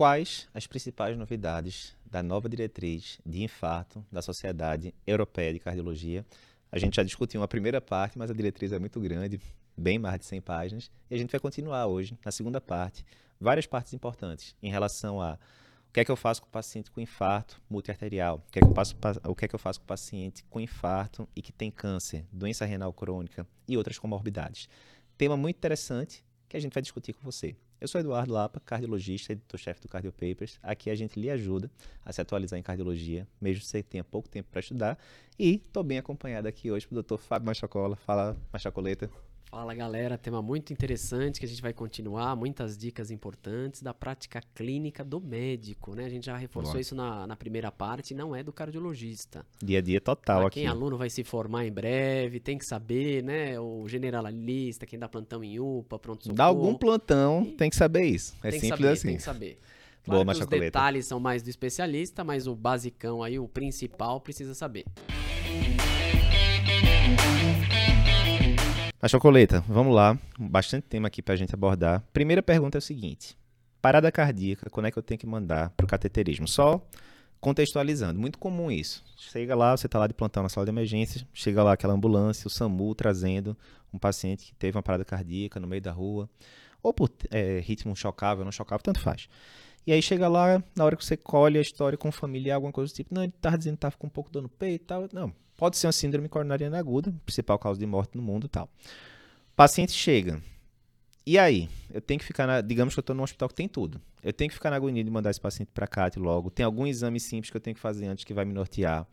quais as principais novidades da nova diretriz de infarto da Sociedade Europeia de Cardiologia. A gente já discutiu uma primeira parte, mas a diretriz é muito grande, bem mais de 100 páginas, e a gente vai continuar hoje, na segunda parte, várias partes importantes em relação a o que é que eu faço com o paciente com infarto multiarterial, o que é que faço, o que é que eu faço com o paciente com infarto e que tem câncer, doença renal crônica e outras comorbidades. Tema muito interessante que a gente vai discutir com você. Eu sou Eduardo Lapa, cardiologista, editor-chefe do Cardio Papers. Aqui a gente lhe ajuda a se atualizar em cardiologia, mesmo que você tenha pouco tempo para estudar. E estou bem acompanhado aqui hoje pelo Dr. Fábio Machacola. Fala, Machacoleta. Fala galera, tema muito interessante que a gente vai continuar, muitas dicas importantes da prática clínica do médico, né? A gente já reforçou Boa. isso na, na, primeira parte, não é do cardiologista. Dia a dia total pra aqui. Quem aluno vai se formar em breve, tem que saber, né? O generalista, quem dá plantão em UPA, pronto. Dá algum plantão, tem que saber isso. É simples saber, assim. Tem que saber. Claro Boa, que os detalhes são mais do especialista, mas o basicão aí, o principal, precisa saber. A chocoleta, vamos lá. Bastante tema aqui para a gente abordar. Primeira pergunta é o seguinte: parada cardíaca, quando é que eu tenho que mandar para o cateterismo? Só contextualizando, muito comum isso. Chega lá, você está lá de plantão na sala de emergência, chega lá aquela ambulância, o SAMU trazendo um paciente que teve uma parada cardíaca no meio da rua, ou por é, ritmo chocável, não chocável, tanto faz. E aí chega lá, na hora que você colhe a história com o familiar, alguma coisa do tipo, não, ele estava dizendo que estava com um pouco de dor no peito e tal. Não, Pode ser uma síndrome coronariana aguda, principal causa de morte no mundo e tal. O paciente chega. E aí? Eu tenho que ficar na. Digamos que eu estou num hospital que tem tudo. Eu tenho que ficar na agonia de mandar esse paciente para CAT logo. Tem algum exame simples que eu tenho que fazer antes que vai me nortear.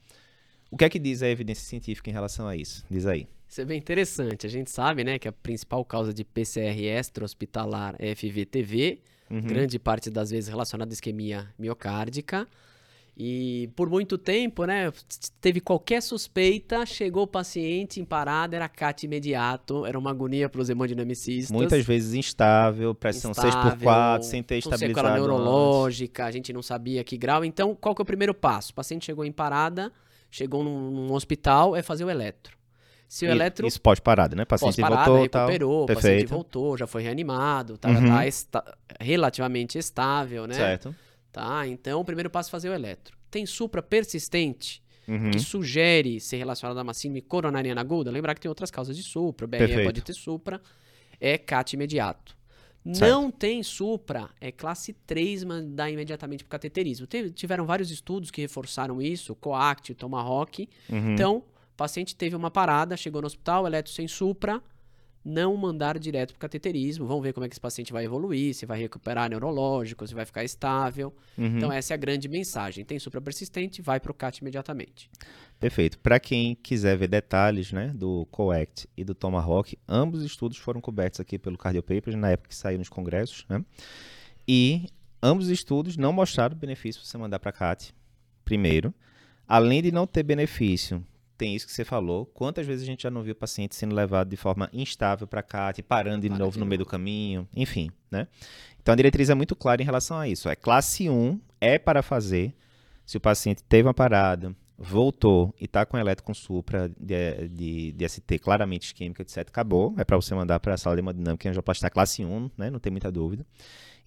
O que é que diz a evidência científica em relação a isso? Diz aí. Isso é bem interessante. A gente sabe, né, que a principal causa de PCR extra-hospitalar é FVTV, uhum. grande parte das vezes relacionada à isquemia miocárdica. E por muito tempo, né, teve qualquer suspeita, chegou o paciente em parada, era CAT imediato, era uma agonia para os hemodinamicistas. Muitas vezes instável, pressão instável, 6 por 4 sem ter estabilizado. neurológica, antes. a gente não sabia que grau. Então, qual que é o primeiro passo? O paciente chegou em parada, chegou num, num hospital, é fazer o eletro. Se o eletro... Isso pós-parada, né? Paciente pós-parada, voltou, recuperou, tal. paciente voltou, já foi reanimado, tá, uhum. tá esta... relativamente estável, né? Certo. Tá? Então, o primeiro passo é fazer o eletro. Tem supra persistente, uhum. que sugere ser relacionado a uma síndrome coronariana aguda. Lembrar que tem outras causas de supra, o BRE pode ter supra, é CAT imediato. Certo. Não tem supra, é classe 3, mandar imediatamente para cateterismo. Teve, tiveram vários estudos que reforçaram isso, COACT, Tomahawk. Uhum. Então, o paciente teve uma parada, chegou no hospital, eletro sem supra, não mandar direto para cateterismo. Vamos ver como é que esse paciente vai evoluir, se vai recuperar neurológico, se vai ficar estável. Uhum. Então, essa é a grande mensagem. Tem supra persistente, vai para o CAT imediatamente. Perfeito. Para quem quiser ver detalhes né, do COACT e do Tomahawk, ambos os estudos foram cobertos aqui pelo Cardio Papers na época que saiu nos congressos. Né? E ambos os estudos não mostraram benefício você mandar para CAT primeiro. Além de não ter benefício tem isso que você falou. Quantas vezes a gente já não viu paciente sendo levado de forma instável para CAT, parando de Para novo no meio do caminho, enfim, né? Então a diretriz é muito clara em relação a isso. É classe 1 é para fazer se o paciente teve uma parada, voltou e está com eletro com supra de, de, de, ST claramente isquêmica, etc. Acabou. É para você mandar para a sala de hemodinâmica e angioplastia classe 1, né? Não tem muita dúvida.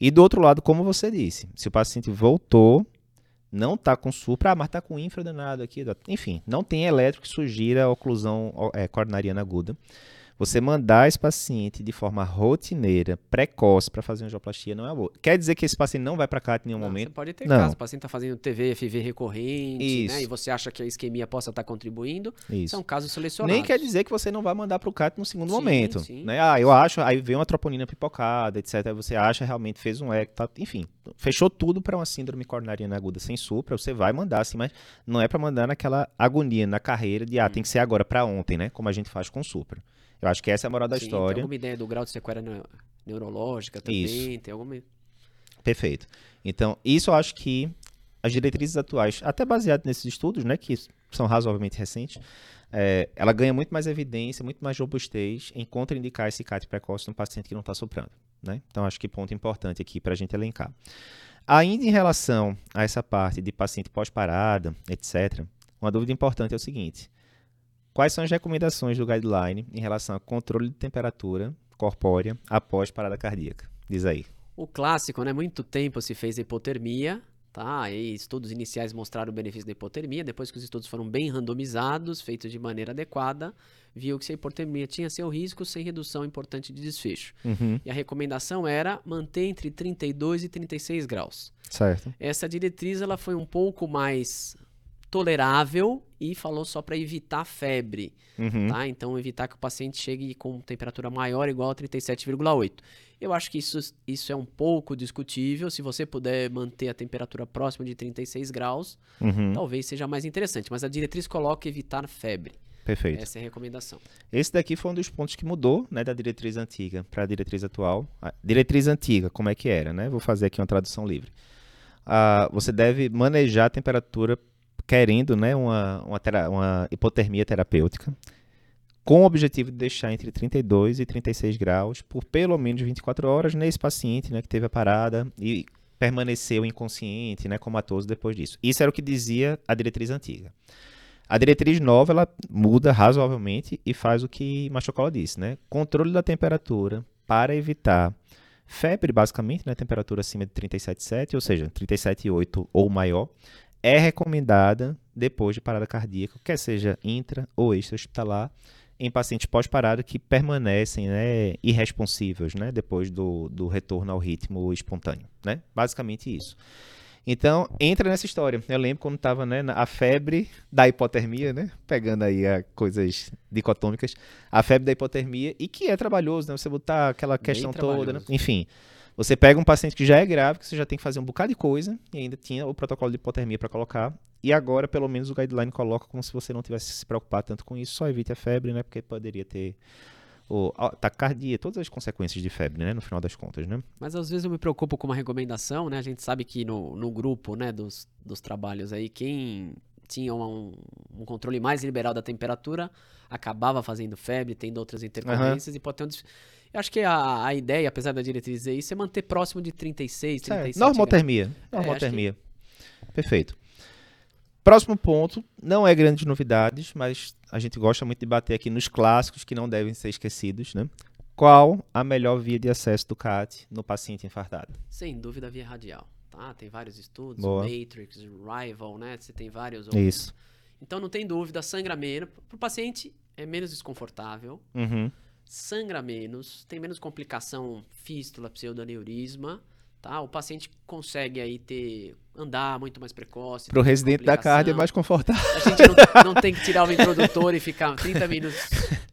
E do outro lado, como você disse, se o paciente voltou não está com supra, ah, mas está com infradenado aqui. Enfim, não tem elétrico que sugira oclusão é, coronariana aguda. Você mandar esse paciente de forma rotineira, precoce, para fazer angioplastia não é boa. Quer dizer que esse paciente não vai para cá em nenhum não, momento? Você pode ter não. caso. O paciente está fazendo TV, FV recorrente, né? E você acha que a isquemia possa estar tá contribuindo. Isso. São casos selecionados. Nem quer dizer que você não vai mandar para o CAT no segundo sim, momento. Sim. Né? Ah, eu acho, aí vem uma troponina pipocada, etc. Aí você acha realmente fez um eco, tá, enfim, fechou tudo para uma síndrome coronariana aguda sem supra, você vai mandar assim, mas não é para mandar naquela agonia na carreira de ah, hum. tem que ser agora para ontem, né? Como a gente faz com supra. Eu acho que essa é a moral da Sim, história. Tem alguma ideia do grau de sequela neurológica também? Isso. Tem alguma. Perfeito. Então, isso eu acho que as diretrizes atuais, até baseado nesses estudos, né, que são razoavelmente recentes, é, ela ganha muito mais evidência, muito mais robustez em contraindicar esse CAT precoce no paciente que não está soprando. Né? Então, acho que ponto importante aqui para a gente elencar. Ainda em relação a essa parte de paciente pós-parada, etc., uma dúvida importante é o seguinte: Quais são as recomendações do guideline em relação ao controle de temperatura corpórea após parada cardíaca? Diz aí. O clássico, né? Muito tempo se fez hipotermia, tá? E estudos iniciais mostraram o benefício da hipotermia. Depois que os estudos foram bem randomizados, feitos de maneira adequada, viu que se a hipotermia tinha seu risco sem redução importante de desfecho. Uhum. E a recomendação era manter entre 32 e 36 graus. Certo. Essa diretriz ela foi um pouco mais tolerável e falou só para evitar febre, Uhum. tá? Então evitar que o paciente chegue com temperatura maior ou igual a 37,8. Eu acho que isso, isso é um pouco discutível. Se você puder manter a temperatura próxima de 36 graus, Uhum. talvez seja mais interessante. Mas a diretriz coloca evitar febre. Perfeito. Essa é a recomendação. Esse daqui foi um dos pontos que mudou, né, da diretriz antiga para a diretriz atual. A diretriz antiga, como é que era, né? Vou fazer aqui uma tradução livre. Ah, você deve manejar a temperatura querendo, né, uma, uma, uma hipotermia terapêutica, com o objetivo de deixar entre 32 e 36 graus por pelo menos 24 horas nesse paciente, né, que teve a parada e permaneceu inconsciente, né, comatoso depois disso. Isso era o que dizia a diretriz antiga. A diretriz nova ela muda razoavelmente e faz o que Machocola disse, né? Controle da temperatura para evitar febre, basicamente, né? Temperatura acima de 37,7, ou seja, 37,8 ou maior, é recomendada depois de parada cardíaca, quer seja intra ou extra-hospitalar, em pacientes pós-parada que permanecem né, irresponsivos né, depois do, do retorno ao ritmo espontâneo. Né? Basicamente isso. Então, entra nessa história. Eu lembro quando estava né, na- a febre da hipotermia, né? Pegando aí a coisas dicotômicas, a febre da hipotermia, e que é trabalhoso, né? Você botar aquela questão toda, né? Enfim, você pega um paciente que já é grave, que você já tem que fazer um bocado de coisa, e ainda tinha o protocolo de hipotermia para colocar, e agora, pelo menos, o guideline coloca como se você não tivesse que se preocupar tanto com isso, só evite a febre, né? Porque poderia ter o taquicardia, todas as consequências de febre, né? No final das contas, né? Mas às vezes eu me preocupo com uma recomendação, né? A gente sabe que no, no grupo, né, dos, dos trabalhos aí, quem tinha um, um controle mais liberal da temperatura acabava fazendo febre, tendo outras intercorrências e pode ter um... Eu acho que a, a ideia, apesar da diretriz dizer isso, é manter próximo de 36, 37 graus. Normaltermia. É, Normaltermia. Perfeito. Próximo ponto, não é grandes novidades, mas a gente gosta muito de bater aqui nos clássicos que não devem ser esquecidos, né? Qual a melhor via de acesso do CAT no paciente infartado? Sem dúvida, via radial. Tá? Tem vários estudos, Boa. Matrix, Rival, né? Você tem vários outros. Isso. Então não tem dúvida, sangra menos. Para o paciente é menos desconfortável, Uhum. Sangra menos, tem menos complicação fístula, pseudoaneurisma, tá? O paciente consegue aí ter andar muito mais precoce. Pro ter residente da cardio é mais confortável. A gente não, não tem que tirar o introdutor e ficar 30 minutos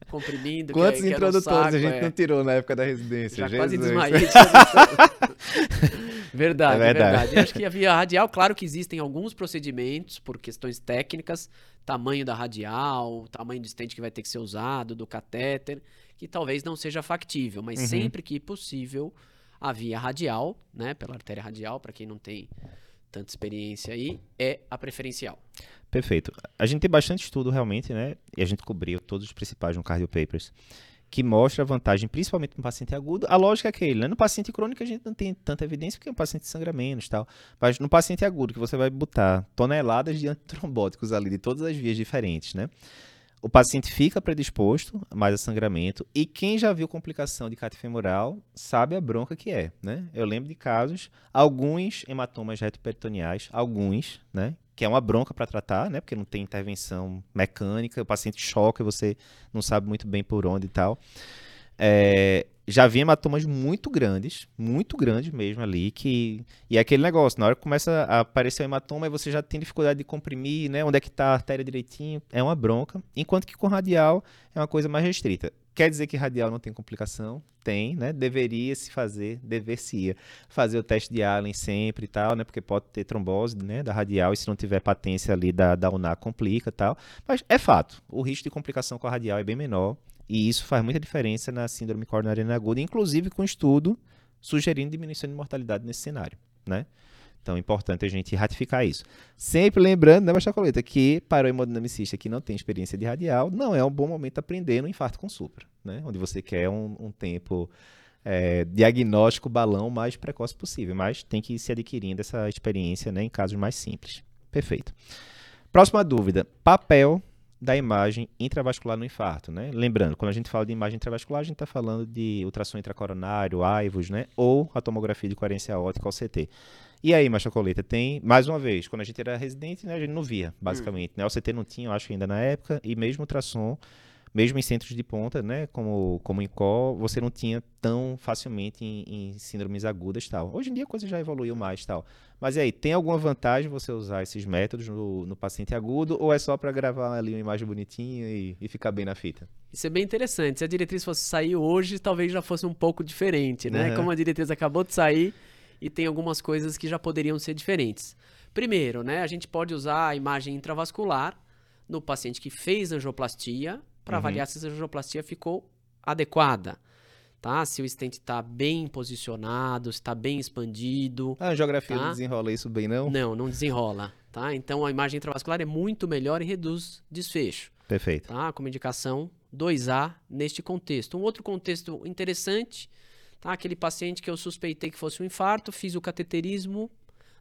comprimindo. é- Quantos que é introdutores saco, a gente é. não tirou na época da residência? Já quase Jesus. desmaiei. de introdução. verdade, É verdade. verdade. Acho que a via radial, claro que existem alguns procedimentos por questões técnicas, tamanho da radial, tamanho do estente que vai ter que ser usado, do catéter, que talvez não seja factível, mas Uhum. sempre que possível, a via radial, né, pela artéria radial, para quem não tem tanta experiência aí, é a preferencial. Perfeito. A gente tem bastante estudo realmente, né? E a gente cobriu todos os principais no Cardio Papers, que mostra a vantagem, principalmente no paciente agudo. A lógica é aquele, né? No paciente crônico a gente não tem tanta evidência porque é um paciente sangra menos e tal. Mas no paciente agudo, que você vai botar toneladas de antitrombóticos ali de todas as vias diferentes, né? O paciente fica predisposto mais a sangramento e quem já viu complicação de cátie femoral sabe a bronca que é, né? Eu lembro de casos, alguns hematomas retroperitoneais, alguns, né? Que é uma bronca para tratar, né? Porque não tem intervenção mecânica, o paciente choca e você não sabe muito bem por onde e tal. É, já vi hematomas muito grandes, muito grandes mesmo ali, que... E é aquele negócio, na hora que começa a aparecer o hematoma, você já tem dificuldade de comprimir, né? Onde é que tá a artéria direitinho, é uma bronca. Enquanto que com radial é uma coisa mais restrita. Quer dizer que radial não tem complicação? Tem, né? Deveria se fazer, dever-se fazer o teste de Allen sempre e tal, né? Porque pode ter trombose, né? Da radial e se não tiver patência ali da, da UNA complica e tal. Mas é fato, o risco de complicação com a radial é bem menor e isso faz muita diferença na síndrome coronariana aguda, inclusive com estudo sugerindo diminuição de mortalidade nesse cenário, né? Então é importante a gente ratificar isso. Sempre lembrando, né, Bachacoleta, que para o hemodinamicista que não tem experiência de radial, não é um bom momento aprender no infarto com supra, né? Onde você quer um, um tempo é, diagnóstico balão mais precoce possível, mas tem que ir se adquirindo essa experiência né, em casos mais simples. Perfeito. Próxima dúvida: papel da imagem intravascular no infarto, né? Lembrando, quando a gente fala de imagem intravascular, a gente está falando de ultrassom intracoronário, AIVOS, né? Ou a tomografia de coerência ótica, CT. E aí, Macha Coleta, tem, mais uma vez, quando a gente era residente, né, a gente não via, basicamente. Hum. Né? O CT não tinha, eu acho, ainda na época, e mesmo ultrassom mesmo em centros de ponta, né, como, como em você não tinha tão facilmente em, em síndromes agudas tal. Hoje em dia a coisa já evoluiu mais tal. Mas e aí, tem alguma vantagem você usar esses métodos no, no paciente agudo ou é só para gravar ali uma imagem bonitinha e, e, ficar bem na fita? Isso é bem interessante. Se a diretriz fosse sair hoje, talvez já fosse um pouco diferente, né? Uhum. Como a diretriz acabou de sair e tem algumas coisas que já poderiam ser diferentes. Primeiro, né, a gente pode usar a imagem intravascular no paciente que fez angioplastia para uhum. avaliar se a angioplastia ficou adequada. Tá? Se o stent está bem posicionado, se está bem expandido. A angiografia tá? não desenrola isso bem, não? Não, não desenrola. Tá? Então a imagem intravascular é muito melhor e reduz desfecho. Perfeito. Tá? Como indicação 2A neste contexto. Um outro contexto interessante, tá? aquele paciente que eu suspeitei que fosse um infarto, fiz o cateterismo,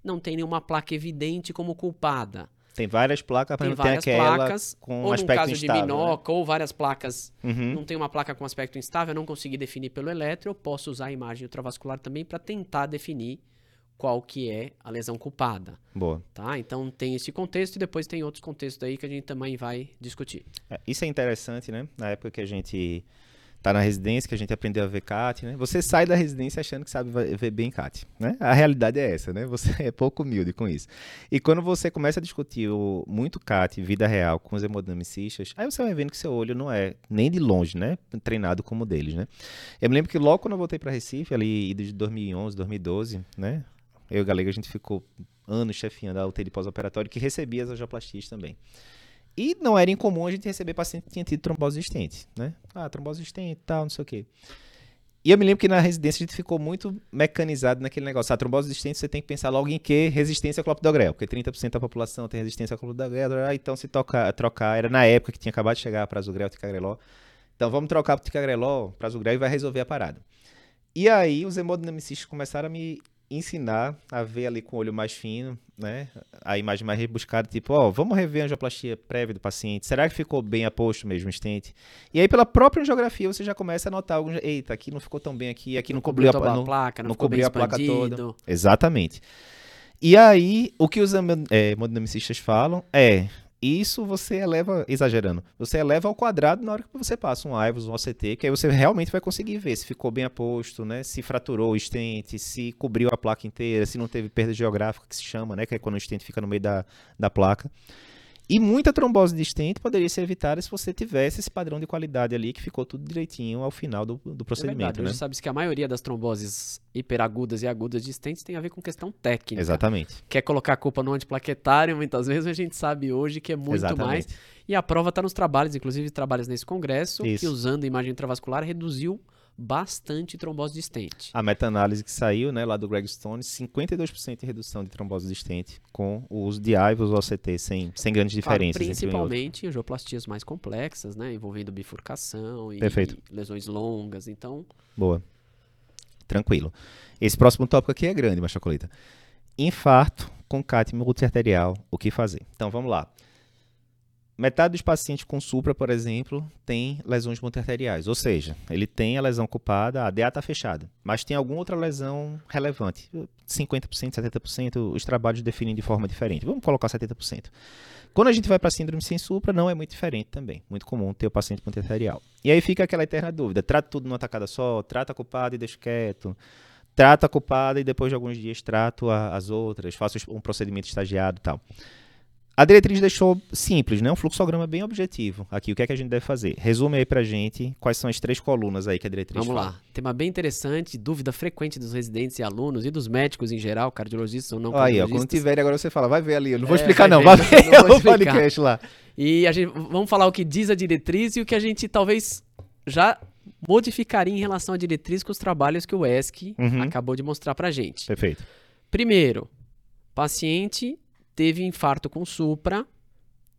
não tem nenhuma placa evidente como culpada. Tem várias placas, mas tem não tem aquela placas, com ou aspecto caso instável. de minoca, né? ou várias placas, uhum. não tem uma placa com aspecto instável, eu não consegui definir pelo eletro, eu posso usar a imagem ultravascular também para tentar definir qual que é a lesão culpada. Boa. Tá? Então tem esse contexto e depois tem outros contextos aí que a gente também vai discutir. É, isso é interessante, né? Na época que a gente tá na residência, que a gente aprendeu a ver CAT, né? Você sai da residência achando que sabe ver bem CAT, né? A realidade é essa, né? Você é pouco humilde com isso. E quando você começa a discutir o, muito CAT, vida real, com os hemodinamicistas, aí você vai vendo que seu olho não é nem de longe, né? Treinado como o deles, né? Eu me lembro que logo quando eu voltei para Recife, ali de 2011, 2012, né? Eu e o Galega, a gente ficou anos chefiando a UTI pós-operatório, que recebia as angioplastias também. E não era incomum a gente receber paciente que tinha tido trombose existente, né? Ah, trombose existente e tal, não sei o quê. E eu me lembro que na residência a gente ficou muito mecanizado naquele negócio. A trombose existente você tem que pensar logo em que resistência ao clopidogrel, porque 30% da população tem resistência ao clopidogrel, ah, então se tocar, trocar, era na época que tinha acabado de chegar para Azugrel, Ticagrelol. Então vamos trocar para Ticagrelol, para Azugrel e vai resolver a parada. E aí os hemodinamicistas começaram a me ensinar a ver ali com o olho mais fino, né? A imagem mais rebuscada, tipo, ó, vamos rever a angioplastia prévia do paciente. Será que ficou bem aposto mesmo o estente? E aí, pela própria angiografia, você já começa a notar alguns. Eita, aqui não ficou tão bem aqui, aqui não, não cobriu, a, a, placa, não, não cobriu a placa toda. Exatamente. E aí, o que os hemodinamicistas falam é isso você eleva, exagerando, você eleva ao quadrado na hora que você passa um IVOS, um OCT, que aí você realmente vai conseguir ver se ficou bem aposto, né? Se fraturou o estente, se cobriu a placa inteira, se não teve perda geográfica, que se chama, né? Que é quando o estente fica no meio da, da placa. E muita trombose de estente poderia ser evitada se você tivesse esse padrão de qualidade ali que ficou tudo direitinho ao final do, do procedimento. É verdade. Né? Hoje sabe que a maioria das tromboses hiperagudas e agudas de estentes tem a ver com questão técnica. Exatamente. Quer colocar a culpa no antiplaquetário, muitas vezes a gente sabe hoje que é muito Exatamente. mais. E a prova está nos trabalhos, inclusive trabalhos nesse congresso, Isso. que usando imagem intravascular reduziu bastante trombose de estente. A meta-análise que saiu, né, lá do Greg Stone, 52% de redução de trombose de estente com o uso de IVOS ou OCT, sem, sem grandes diferenças. principalmente angioplastias mais complexas, né, envolvendo bifurcação e, Perfeito. lesões longas, então... Boa. Tranquilo. Esse próximo tópico aqui é grande, Machacolita. Infarto com CAT multiarterial, o que fazer? Então, vamos lá. Metade dos pacientes com supra, por exemplo, tem lesões multiarteriais, ou seja, ele tem a lesão culpada, a DA está fechada, mas tem alguma outra lesão relevante. 50%, 70%, os trabalhos definem de forma diferente. Vamos colocar 70%. Quando a gente vai para síndrome sem supra, não é muito diferente também. Muito comum ter o paciente multiarterial. E aí fica aquela eterna dúvida: trata tudo numa tacada só, trata a culpada e deixa quieto, trata a culpada e depois de alguns dias trato a, as outras, faço um procedimento estagiado e tal. A diretriz deixou simples, né? Um fluxograma bem objetivo. Aqui, o que é que a gente deve fazer? Resume aí pra gente quais são as três colunas aí que a diretriz Vamos fala. lá. Tema bem interessante, dúvida frequente dos residentes e alunos e dos médicos em geral, cardiologistas ou não Aí, ó, quando tiver agora você fala, vai ver ali. Eu não vou é, explicar não, vai ver, ver o podcast lá. E a gente, vamos falar o que diz a diretriz e o que a gente talvez já modificaria em relação à diretriz com os trabalhos que o ESC uhum. acabou de mostrar pra gente. Perfeito. Primeiro, paciente teve infarto com supra,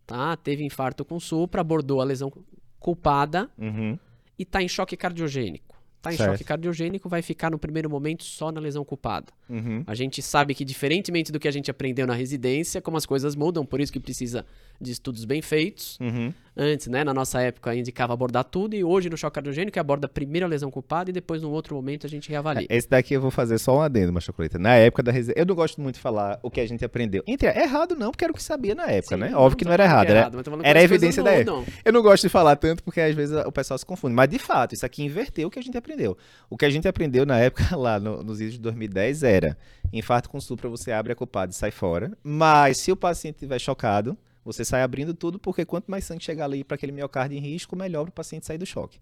tá? Teve infarto com supra, abordou a lesão culpada uhum. e está em choque cardiogênico. Está em certo. choque cardiogênico, vai ficar no primeiro momento só na lesão culpada. Uhum. A gente sabe que, diferentemente do que a gente aprendeu na residência, como as coisas mudam, por isso que precisa de estudos bem feitos, uhum. Antes, né? Na nossa época indicava abordar tudo e hoje no choque cardiogênico aborda primeiro a lesão culpada e depois num outro momento a gente reavalia. É, esse daqui eu vou fazer só um adendo, Machocoleta. Na época da reserva, eu não gosto muito de falar o que a gente aprendeu. Entre, é errado não, porque era o que sabia na época, Sim, né? Óbvio que não era errado, era, errado, era evidência da época. Eu não gosto de falar tanto porque às vezes o pessoal se confunde, mas de fato, isso aqui inverteu o que a gente aprendeu. O que a gente aprendeu na época lá no, nos vídeos de 2010 era infarto com supra, você abre a culpada e sai fora, mas se o paciente estiver chocado, você sai abrindo tudo, porque quanto mais sangue chegar ali para aquele miocárdio em risco, melhor para o paciente sair do choque.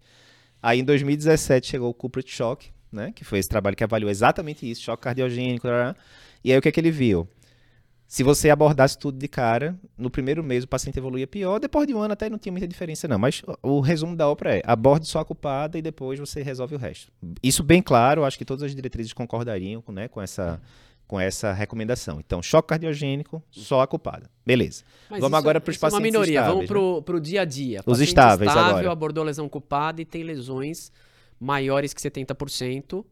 Aí em 2017 chegou o Culprit Shock, né, que foi esse trabalho que avaliou exatamente isso, choque cardiogênico, e aí o que é que ele viu? Se você abordasse tudo de cara, no primeiro mês o paciente evoluía pior, depois de um ano até não tinha muita diferença não, mas o resumo da ópera é, aborde só a culpada e depois você resolve o resto. Isso bem claro, acho que todas as diretrizes concordariam né, com essa com essa recomendação. Então, choque cardiogênico, só a culpada. Beleza. Mas vamos agora para os pacientes. É uma minoria, estáveis, vamos para o né? dia a dia. Os estáveis estável, agora. abordou lesão culpada e tem lesões maiores que 70%,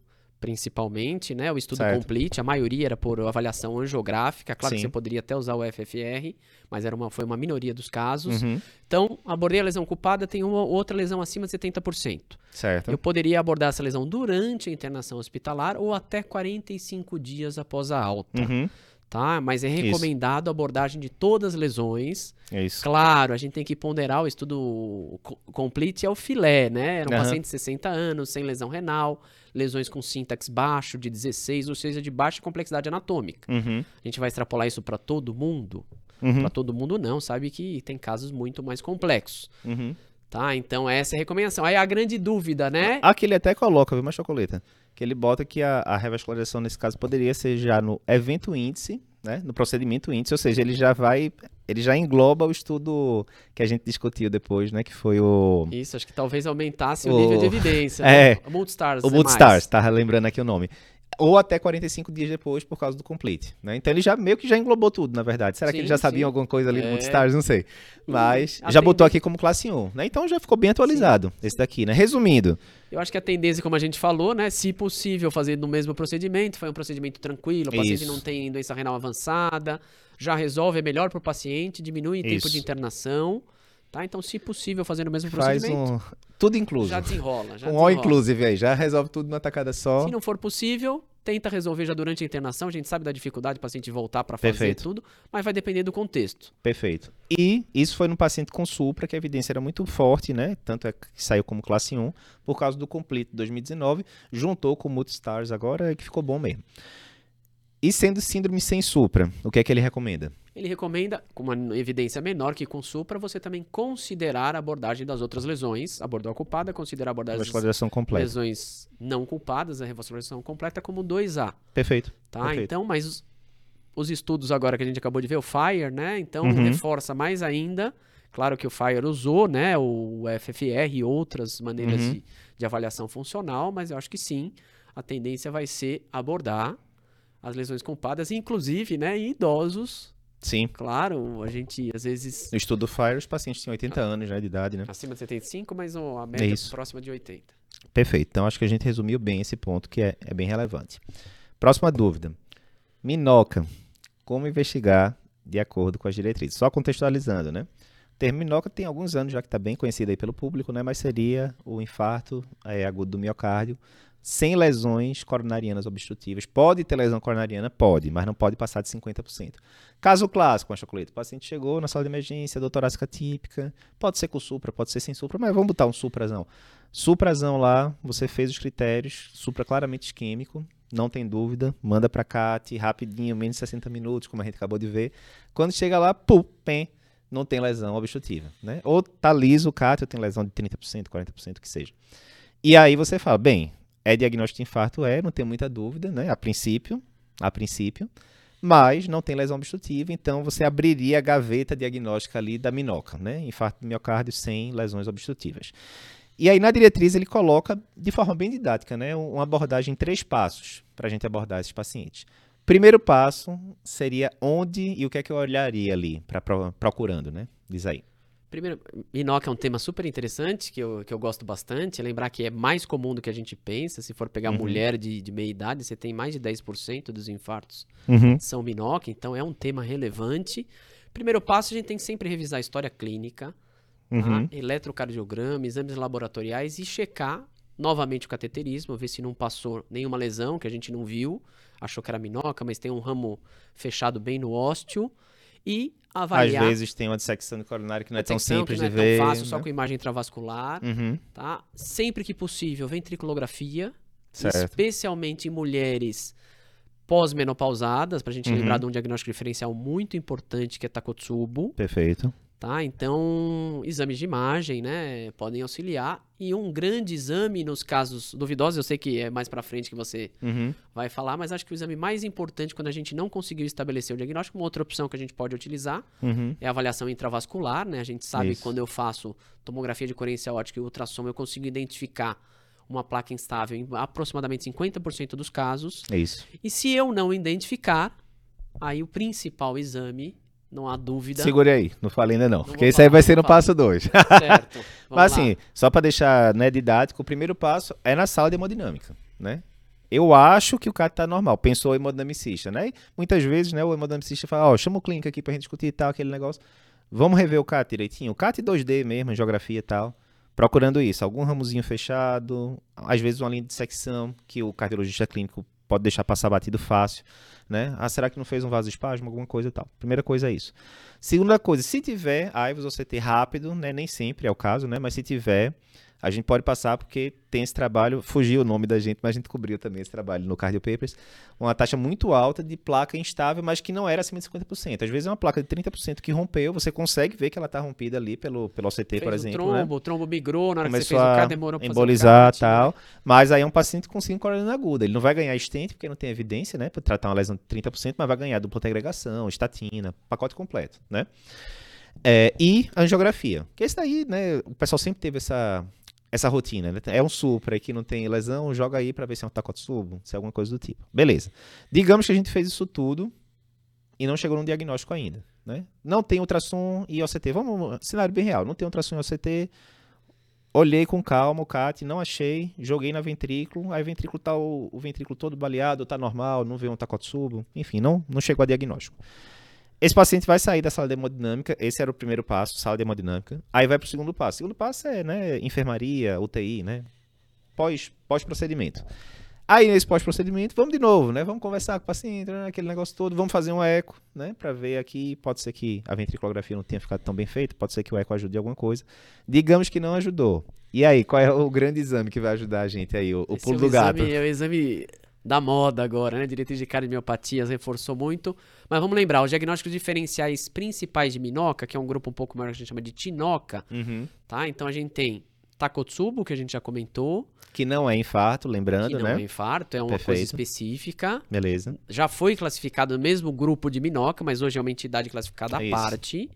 principalmente, né? O estudo certo. complete, a maioria era por avaliação angiográfica, claro Sim. que você poderia até usar o FFR, mas era uma, foi uma minoria dos casos. Uhum. Então, abordei a lesão culpada, tem uma outra lesão acima de 70%. Certo. Eu poderia abordar essa lesão durante a internação hospitalar ou até 45 dias após a alta. Uhum tá? Mas é recomendado isso. a abordagem de todas as lesões. É isso. Claro, a gente tem que ponderar o estudo complete é o filé, né? Era um uhum. paciente de 60 anos, sem lesão renal, lesões com sintaxe baixo, de 16, ou seja, de baixa complexidade anatômica. Uhum. A gente vai extrapolar isso para todo mundo? Uhum. Para todo mundo não, sabe que tem casos muito mais complexos. Uhum. Tá, então essa é a recomendação. Aí a grande dúvida, né? Aqui ele até coloca, viu, uma chocoleta? Que ele bota que a, a revascularização nesse caso poderia ser já no evento índice, né? No procedimento índice, ou seja, ele já vai, ele já engloba o estudo que a gente discutiu depois, né? Que foi o... Isso, acho que talvez aumentasse o, o nível de evidência. É. Né? O Multistars. O Multistars, tava lembrando aqui o nome ou até 45 dias depois por causa do complete, né? Então ele já meio que já englobou tudo, na verdade. Será sim, que ele já sabia alguma coisa ali é. no Multistars? Não sei. Mas já botou aqui como classe 1, né? Então já ficou bem atualizado sim. esse daqui, né? Resumindo. Eu acho que a tendência, como a gente falou, né? Se possível, fazer no mesmo procedimento, foi um procedimento tranquilo, o paciente Isso. não tem doença renal avançada, já resolve, é melhor para o paciente, diminui o tempo de internação. Tá? Então, se possível, fazer o mesmo Faz procedimento. Um... Tudo incluso. Já desenrola. Já um all inclusive aí, já resolve tudo numa tacada só. Se não for possível, tenta resolver já durante a internação. A gente sabe da dificuldade do paciente voltar para fazer Perfeito. tudo, mas vai depender do contexto. Perfeito. E isso foi no paciente com supra, que a evidência era muito forte, né? Tanto é que saiu como classe 1, por causa do Complete 2019, juntou com o Multistars agora, que ficou bom mesmo. E sendo síndrome sem supra, o que é que ele recomenda? Ele recomenda, com uma evidência menor que com supra, você também considerar a abordagem das outras lesões. Abordou a culpada, considerar a abordagem das completa. lesões não culpadas, a revascularização completa, como 2A. Perfeito. Tá? Perfeito. Então, mas os, os, estudos agora que a gente acabou de ver, o FIRE, né? Então, uhum. reforça mais ainda. Claro que o FIRE usou, né? O FFR e outras maneiras uhum. de, de avaliação funcional, mas eu acho que sim, a tendência vai ser abordar as lesões culpadas, inclusive, né, em idosos. Sim. Claro, a gente às vezes. No estudo FIRE, os pacientes tinham 80 ah, anos já de idade, né? Acima de 75, mas oh, a média é próxima de 80. Perfeito. Então acho que a gente resumiu bem esse ponto que é, é bem relevante. Próxima dúvida. Minoca. Como investigar de acordo com as diretrizes? Só contextualizando, né? Termo minoca tem alguns anos já que está bem conhecido aí pelo público, né? Mas seria o infarto é, agudo do miocárdio sem lesões coronarianas obstrutivas. Pode ter lesão coronariana? Pode, mas não pode passar de 50%. Caso clássico, com chocolate. O paciente chegou na sala de emergência, dor torácica típica. Pode ser com supra, pode ser sem supra, mas vamos botar um suprazão. Suprazão lá, você fez os critérios, supra claramente isquêmico, não tem dúvida, manda para CAT, rapidinho, menos de 60 minutos, como a gente acabou de ver. Quando chega lá, pum, pem, não tem lesão obstrutiva, né? Ou tá liso o ou tem lesão de 30%, 40%, que seja. E aí você fala, bem, é diagnóstico de infarto? É, não tem muita dúvida, né? A princípio, a princípio. Mas não tem lesão obstrutiva, então você abriria a gaveta diagnóstica ali da minoca, né? Infarto do miocárdio sem lesões obstrutivas. E aí na diretriz ele coloca de forma bem didática, né? Uma abordagem em três passos para a gente abordar esses pacientes. Primeiro passo seria onde e o que é que eu olharia ali para procurando, né? Diz aí. Primeiro, Inoca é um tema super interessante, que eu, que eu gosto bastante. Lembrar que é mais comum do que a gente pensa. Se for pegar uhum. mulher de, de meia idade, você tem mais de 10% dos infartos uhum. são Minoca, então é um tema relevante. Primeiro passo, a gente tem que sempre revisar a história clínica, uhum. tá? eletrocardiograma, exames laboratoriais e checar novamente o cateterismo, ver se não passou nenhuma lesão que a gente não viu, achou que era minhoca, mas tem um ramo fechado bem no ósteo e avaliar. Às vezes tem uma dissecção de coronária que não é tão simples de ver. Não é tão fácil, né? só com imagem intravascular. Uhum. Tá? Sempre que possível, ventriculografia, certo. especialmente em mulheres pós-menopausadas, para a gente uhum. lembrar de um diagnóstico diferencial muito importante que é Takotsubo. Perfeito. Tá? Então, exames de imagem, né, podem auxiliar. E um grande exame nos casos duvidosos, eu sei que é mais para frente que você uhum. vai falar, mas acho que o exame mais importante quando a gente não conseguiu estabelecer o diagnóstico, uma outra opção que a gente pode utilizar uhum. é a avaliação intravascular, né? A gente sabe Isso. quando eu faço tomografia de coerência óptica e ultrassom, eu consigo identificar uma placa instável em aproximadamente 50% dos casos. É isso. E se eu não identificar, aí o principal exame não há dúvida. Segure aí, não falei ainda não, não porque isso aí vai ser no passo 2. Certo. Mas assim, lá. só para deixar né, didático, o primeiro passo é na sala de hemodinâmica, né? Eu acho que o cara tá normal, pensou o hemodinamicista, né? E muitas vezes, né, o hemodinamicista fala, ó, oh, chama o clínico aqui pra gente discutir e tal, aquele negócio. Vamos rever o CAT direitinho. O CAT 2D mesmo, geografia e tal. Procurando isso, algum ramozinho fechado, às vezes uma linha de secção que o cardiologista clínico pode deixar passar batido fácil, né? Ah, será que não fez um vasoespasmo, alguma coisa e tal? Primeira coisa é isso. Segunda coisa, se tiver AIVOS ou CT rápido, né? Nem sempre é o caso, né? Mas se tiver, a gente pode passar porque tem esse trabalho, fugiu o nome da gente, mas a gente cobriu também esse trabalho no Cardio Papers, uma taxa muito alta de placa instável, mas que não era acima de 50%. Às vezes é uma placa de 30% que rompeu, você consegue ver que ela está rompida ali pelo, pelo OCT, fez por exemplo. O né? trombo, né? o trombo migrou, na hora Começou que você fez o CAR, demorou para embolizar e tal. Mas aí é um paciente com síndrome aguda. Ele não vai ganhar stent, porque não tem evidência, né, para tratar uma lesão de 30%, mas vai ganhar dupla agregação, estatina, pacote completo, né? É, e angiografia. Que esse daí, né, o pessoal sempre teve essa essa rotina. Né? É um supra que não tem lesão, joga aí para ver se é um takotsubo, se é alguma coisa do tipo. Beleza. Digamos que a gente fez isso tudo e não chegou num diagnóstico ainda. Né? Não tem ultrassom e OCT. Vamos, cenário bem real. Não tem ultrassom e OCT. Olhei com calma o CAT, não achei, joguei na ventrículo, aí o ventrículo tá o, o ventrículo todo baleado, tá normal, não vê um takotsubo, enfim, não, não chegou a diagnóstico. Esse paciente vai sair da sala de hemodinâmica, esse era o primeiro passo, sala de hemodinâmica. Aí vai para o segundo passo. O segundo passo é, né, enfermaria, UTI, né? Pós, pós-procedimento. Aí nesse pós-procedimento, vamos de novo, né? Vamos conversar com o paciente, né? aquele negócio todo, vamos fazer um eco, né? Para ver aqui, pode ser que a ventriculografia não tenha ficado tão bem feita, pode ser que o eco ajude alguma coisa. Digamos que não ajudou. E aí, qual é o grande exame que vai ajudar a gente aí, o, o pulo é do exame, gato? É o exame da moda agora, né? Diretriz de cardiomiopatia reforçou muito. Mas vamos lembrar, os diagnósticos diferenciais principais de minoca, que é um grupo um pouco maior que a gente chama de tinoca, uhum. tá? Então a gente tem Takotsubo, que a gente já comentou. Que não é infarto, lembrando, que não né? não é infarto, é uma Perfeito. coisa específica. Beleza. Já foi classificado no mesmo grupo de minoca, mas hoje é uma entidade classificada é à parte.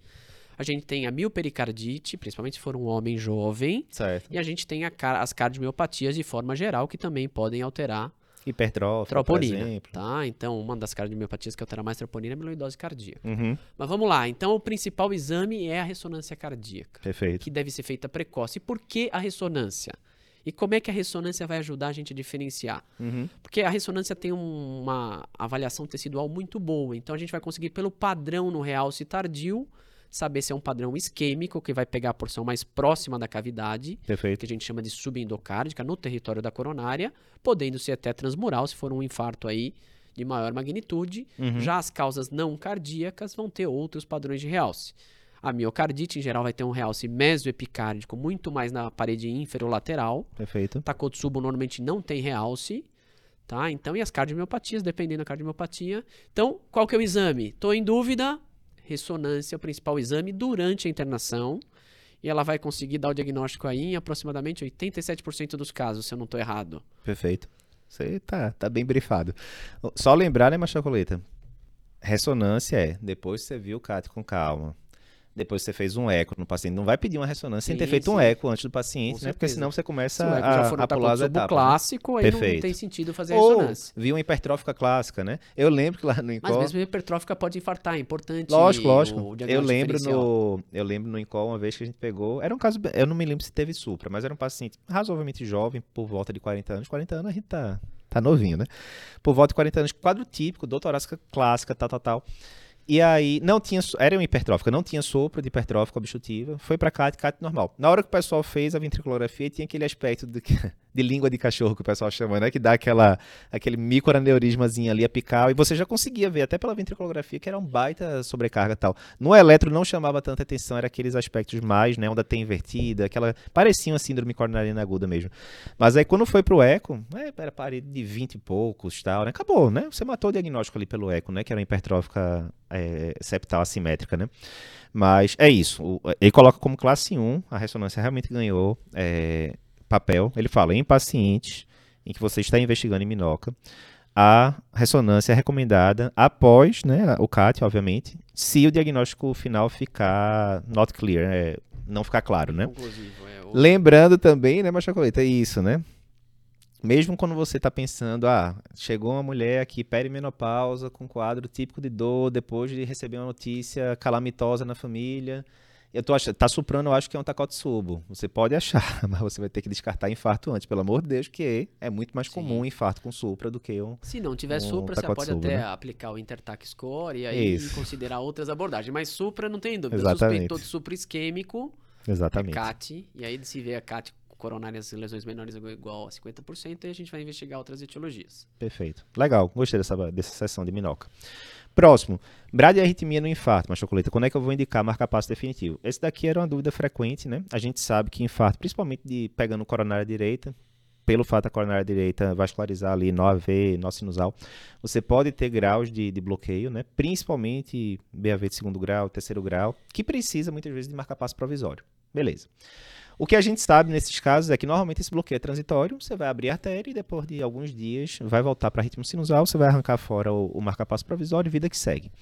A gente tem a miopericardite, principalmente se for um homem jovem. Certo. E a gente tem a, as cardiomiopatias de forma geral, que também podem alterar Hipertrófica, troponina, por exemplo. Tá? Então, uma das cardiomiopatias que altera mais troponina é a amiloidose cardíaca. Uhum. Mas vamos lá. Então, o principal exame é a ressonância cardíaca. Perfeito. Que deve ser feita precoce. E por que a ressonância? E como é que a ressonância vai ajudar a gente a diferenciar? Uhum. Porque a ressonância tem uma avaliação tecidual muito boa. Então, a gente vai conseguir, pelo padrão no realce tardio, saber se é um padrão isquêmico, que vai pegar a porção mais próxima da cavidade, Perfeito. que a gente chama de subendocárdica, no território da coronária, podendo ser até transmural, se for um infarto aí de maior magnitude. Uhum. Já as causas não cardíacas vão ter outros padrões de realce. A miocardite, em geral, vai ter um realce mesoepicárdico muito mais na parede inferolateral. Perfeito. Takotsubo normalmente não tem realce. Tá? Então, e as cardiomiopatias, dependendo da cardiomiopatia. Então, qual que é o exame? Estou em dúvida, ressonância, o principal exame, durante a internação. E ela vai conseguir dar o diagnóstico aí em aproximadamente 87% dos casos, se eu não estou errado. Perfeito. Você tá, tá bem brifado. Só lembrar, né, Machacoleta? Ressonância é, depois você viu o CAT com calma depois você fez um eco no paciente. Não vai pedir uma ressonância sim, sem ter feito sim. um eco antes do paciente, né? Porque senão você começa a, já a pular as etapas. clássico, aí Perfeito. não tem sentido fazer a ressonância. Viu uma hipertrófica clássica, né? Eu lembro que lá no INCOL... Mas mesmo hipertrófica pode infartar, é importante Lógico, lógico. Eu lembro, no, eu lembro no INCOL uma vez que a gente pegou... Era um caso... Eu não me lembro se teve supra, mas era um paciente razoavelmente jovem, por volta de 40 anos. 40 anos a gente tá, tá novinho, né? Por volta de 40 anos, quadro típico, doutorásica clássica, tal, tal, tal. E aí, não tinha, era uma hipertrófica, não tinha sopro de hipertrófica obstrutiva, foi para CAT, CAT normal. Na hora que o pessoal fez a ventriculografia, tinha aquele aspecto de, de língua de cachorro que o pessoal chama, né? Que dá aquela, aquele microaneurismazinho ali apical, e você já conseguia ver, até pela ventriculografia, que era um baita sobrecarga tal. No eletro não chamava tanta atenção, era aqueles aspectos mais, né? Onda T invertida, aquela, parecia uma síndrome coronariana aguda mesmo. Mas aí quando foi pro eco, é, era parede de 20 e poucos tal, né? Acabou, né? Você matou o diagnóstico ali pelo eco, né? Que era uma hipertrófica é, septal assimétrica, né? Mas é isso. ele coloca como classe 1, a ressonância realmente ganhou é, papel. Ele fala em pacientes em que você está investigando em minoca, a ressonância é recomendada após né, o CAT, obviamente, se o diagnóstico final ficar not clear, é, não ficar claro, né? É. Lembrando também, né, Machacoleta, é isso, né? mesmo quando você está pensando, ah, chegou uma mulher aqui perimenopausa com quadro típico de dor depois de receber uma notícia calamitosa na família, eu tô achando, tá suprando, eu acho que é um Takotsubo. Você pode achar, mas você vai ter que descartar infarto antes, pelo amor de Deus, que é muito mais comum Sim. infarto com supra do que um Se não tiver um supra, você pode até né? aplicar o Intertac Score e aí Isso. considerar outras abordagens, mas supra não tem dúvida. Exatamente. Suspeitou de supra isquêmico, Exatamente. É CAT, e aí se vê a CAT coronárias lesões menores igual a 50%, e a gente vai investigar outras etiologias. Perfeito. Legal, gostei dessa, dessa sessão de minoca. Próximo, bradiarritmia no infarto, machocoleta. Quando é que eu vou indicar marca-passo definitivo? Esse daqui era uma dúvida frequente, né? A gente sabe que infarto, principalmente de pegando coronária direita, pelo fato da coronária direita vascularizar ali no AV, no sinusal, você pode ter graus de, de, bloqueio, né? principalmente BAV de segundo grau, terceiro grau, que precisa muitas vezes de marca-passo provisório. Beleza. O que a gente sabe nesses casos é que normalmente esse bloqueio é transitório, você vai abrir a artéria e depois de alguns dias vai voltar para ritmo sinusal, você vai arrancar fora o, o marca-passo provisório e vida que segue.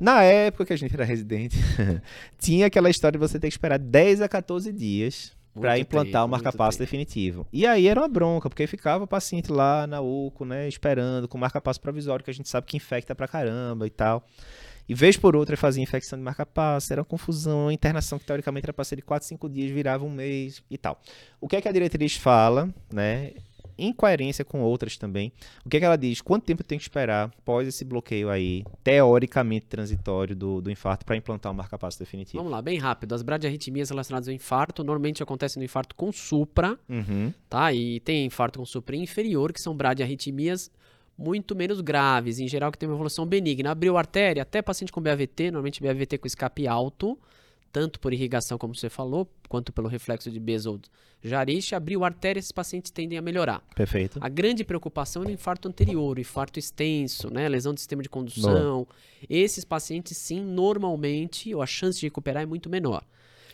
Na época que a gente era residente, tinha aquela história de você ter que esperar 10 a 14 dias para implantar tempo, o marca-passo definitivo. E aí era uma bronca, porque ficava o paciente lá na UCO, né, esperando com marca-passo provisório, que a gente sabe que infecta pra caramba e tal. E vez por outra fazia infecção de marca-passo, era uma confusão, a internação que teoricamente era para ser de 4, 5 dias, virava um mês e tal. O que é que a diretriz fala, né? Em coerência com outras também. O que é que ela diz? Quanto tempo tem que esperar após esse bloqueio aí, teoricamente transitório do, do infarto, para implantar o um marca-passo definitivo? Vamos lá, bem rápido. As bradiarritmias relacionadas ao infarto normalmente acontecem no infarto com supra, uhum. tá? E tem infarto com supra inferior, que são bradiarritmias muito menos graves, em geral que tem uma evolução benigna. Abriu artéria, até paciente com BAVT, normalmente BAVT com escape alto, tanto por irrigação, como você falou, quanto pelo reflexo de Bezold Jarisch, abriu artéria, esses pacientes tendem a melhorar. Perfeito. A grande preocupação é o infarto anterior, o infarto extenso, né, lesão do sistema de condução. Boa. Esses pacientes, sim, normalmente, ou a chance de recuperar é muito menor.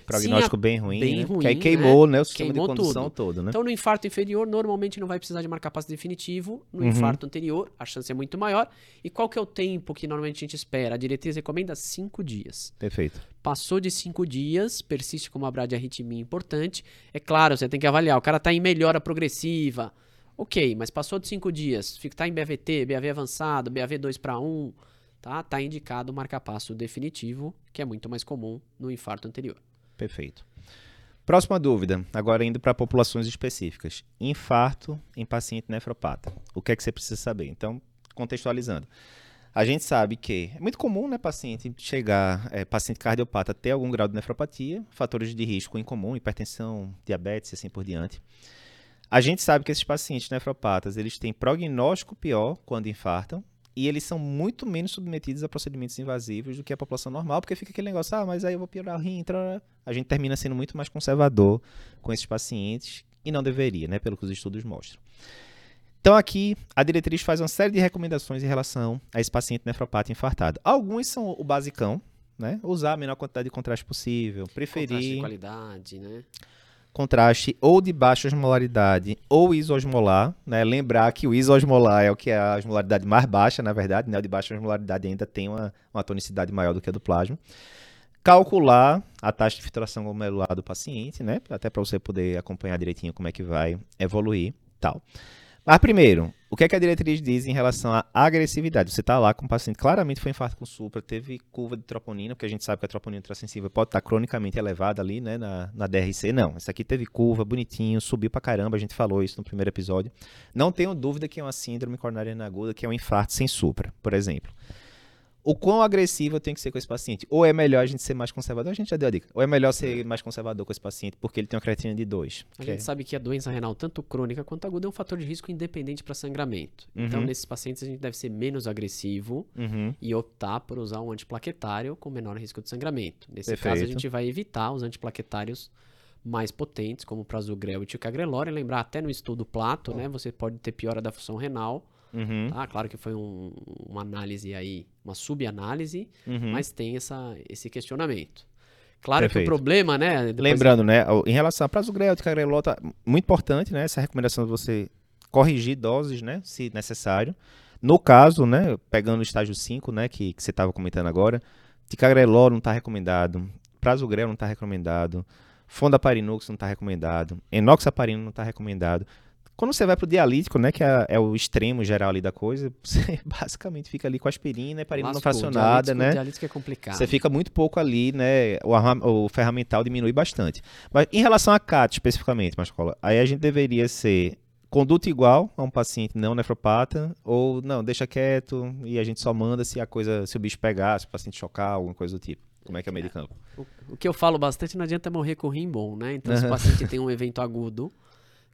Prognóstico bem ruim, bem né? ruim, que aí queimou, né, né o sistema queimou de condução tudo. todo, né? Então, no infarto inferior, normalmente não vai precisar de marcar passo definitivo. No uhum. infarto anterior, a chance é muito maior. E qual que é o tempo que normalmente a gente espera? A diretriz recomenda cinco dias. Perfeito. Passou de cinco dias, persiste com uma bradiarritmia importante. É claro, você tem que avaliar. O cara está em melhora progressiva. Ok, mas passou de cinco dias, está em BAVT, BAV avançado, BAV 2 para 1, tá? Tá indicado o marca-passo definitivo, que é muito mais comum no infarto anterior. Perfeito. Próxima dúvida, agora indo para populações específicas. Infarto em paciente nefropata. O que é que você precisa saber? Então, contextualizando. A gente sabe que é muito comum, né, paciente chegar, é, paciente cardiopata ter algum grau de nefropatia, fatores de risco em comum, hipertensão, diabetes e assim por diante. A gente sabe que esses pacientes nefropatas, eles têm prognóstico pior quando infartam, e eles são muito menos submetidos a procedimentos invasivos do que a população normal, porque fica aquele negócio, ah, mas aí eu vou piorar o rim, entra... a gente termina sendo muito mais conservador com esses pacientes, e não deveria, né, pelo que os estudos mostram. Então aqui a diretriz faz uma série de recomendações em relação a esse paciente nefropata infartado. Alguns são o basicão, né? Usar a menor quantidade de contraste possível, preferir contraste de qualidade, né? Contraste ou de baixa osmolaridade ou isosmolar, né? Lembrar que o isosmolar é o que é a osmolaridade mais baixa, na verdade, né? O de baixa osmolaridade ainda tem uma, uma tonicidade maior do que a do plasma. Calcular a taxa de filtração glomerular do paciente, né? Até para você poder acompanhar direitinho como é que vai evoluir, tal. Mas primeiro, o que, é que a diretriz diz em relação à agressividade? Você está lá com um paciente claramente foi infarto com supra, teve curva de troponina, porque a gente sabe que a troponina ultrassensível pode estar tá cronicamente elevada ali, né, na, na DRC. Não, essa aqui teve curva, bonitinho, subiu pra caramba, a gente falou isso no primeiro episódio. Não tenho dúvida que é uma síndrome coronariana aguda, que é um infarto sem supra, por exemplo. O quão agressivo eu tenho que ser com esse paciente. Ou é melhor a gente ser mais conservador, a gente já deu a dica. Ou é melhor ser mais conservador com esse paciente porque ele tem uma creatina de 2. A gente é... sabe que a doença renal, tanto crônica quanto aguda, é um fator de risco independente para sangramento. Então, uhum. Então, nesses pacientes, a gente deve ser menos agressivo uhum. e optar por usar um antiplaquetário com menor risco de sangramento. Nesse Perfeito. caso, a gente vai evitar os antiplaquetários mais potentes, como o prasugrel e ticagrelor. E lembrar, até no estudo Plato, né, você pode ter piora da função renal Uhum. Tá? Claro que foi um, uma análise aí, uma subanálise, uhum. mas tem essa, esse questionamento. Claro Perfeito. que o problema, né? Lembrando, né, em relação a prasugrel, ticagrelol, tá muito importante, né, essa recomendação de você corrigir doses, né, se necessário. No caso, né, pegando o estágio 5, né, que, que você estava comentando agora, ticagrelol não está recomendado, prasugrel não está recomendado, fondaparinux não está recomendado, enoxaparina não está recomendado. Quando você vai pro dialítico, né, que é, é, o extremo geral ali da coisa, você basicamente fica ali com aspirina, heparina não fracionada, né? O dialítico é complicado. Você fica muito pouco ali, né? O, o ferramental diminui bastante. Mas em relação a CAT especificamente, Mascola, aí a gente deveria ser conduta igual a um paciente não nefropata ou não, deixa quieto e a gente só manda se a coisa, se o bicho pegar, se o paciente chocar, alguma coisa do tipo. Como é que é o meio de campo? O, o que eu falo bastante não adianta morrer com o rim bom, né? Então, se o paciente tem um evento agudo,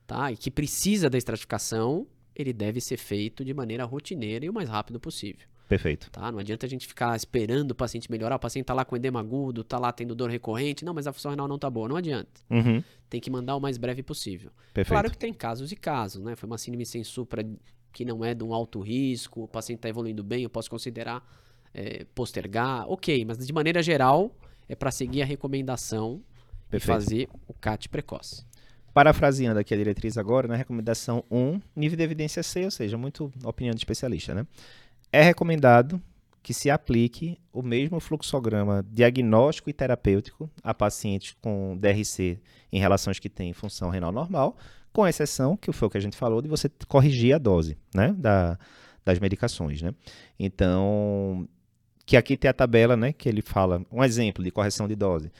tá? E que precisa da estratificação, ele deve ser feito de maneira rotineira e o mais rápido possível. Perfeito. Tá? Não adianta a gente ficar esperando o paciente melhorar. O paciente está lá com edema agudo, está lá tendo dor recorrente. Não, mas a função renal não está boa. Não adianta. Uhum. Tem que mandar o mais breve possível. Perfeito. Claro que tem casos e casos, né? Foi uma síndrome sem supra que não é de um alto risco, o paciente está evoluindo bem, eu posso considerar é, postergar. Ok, mas de maneira geral, é para seguir a recomendação Perfeito. e fazer o CAT precoce. Parafraseando aqui a diretriz agora, na né, recomendação 1, nível de evidência C, ou seja, muito opinião de especialista, né? É recomendado que se aplique o mesmo fluxograma diagnóstico e terapêutico a pacientes com DRC em relações que têm função renal normal, com exceção, que foi o que a gente falou, de você corrigir a dose né, da, das medicações. Né? Então, que aqui tem a tabela né, que ele fala, um exemplo de correção de dose.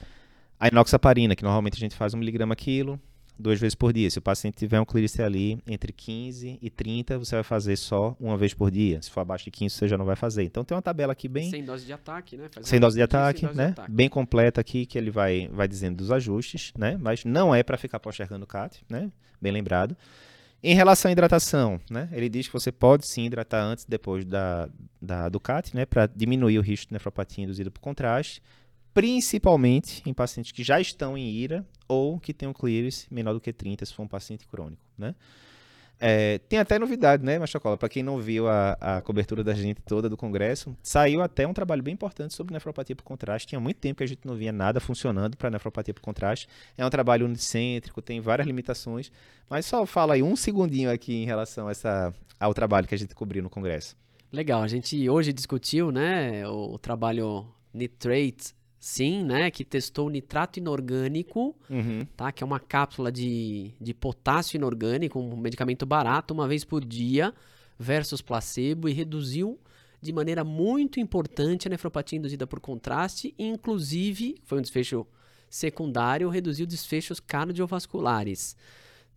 A inoxaparina, que normalmente a gente faz 1 miligrama quilo, duas vezes por dia. Se o paciente tiver um clírice ali entre 15 e 30, você vai fazer só uma vez por dia. Se for abaixo de 15, você já não vai fazer. Então tem uma tabela aqui bem. Sem dose de ataque, né? Faz sem dose de ataque, dose né? De ataque. Bem completa aqui, que ele vai, vai dizendo dos ajustes, né? Mas não é para ficar postergando o CAT, né? Bem lembrado. Em relação à hidratação, né? Ele diz que você pode sim hidratar antes e depois da, da, do CAT, né? Para diminuir o risco de nefropatia induzida por contraste principalmente em pacientes que já estão em IRA ou que têm um clearance menor do que 30, se for um paciente crônico, né? É, tem até novidade, né, Machocola? Para quem não viu a, a, cobertura da gente toda do congresso, saiu até um trabalho bem importante sobre nefropatia por contraste. Tinha muito tempo que a gente não via nada funcionando para nefropatia por contraste. É um trabalho unicêntrico, tem várias limitações, mas só fala aí um segundinho aqui em relação a essa, ao trabalho que a gente cobriu no congresso. Legal, a gente hoje discutiu, né, o trabalho Nitrate Sim, né? Que testou nitrato inorgânico, uhum. tá? Que é uma cápsula de, de potássio inorgânico, um medicamento barato, uma vez por dia, versus placebo, e reduziu de maneira muito importante a nefropatia induzida por contraste, inclusive, foi um desfecho secundário, reduziu desfechos cardiovasculares.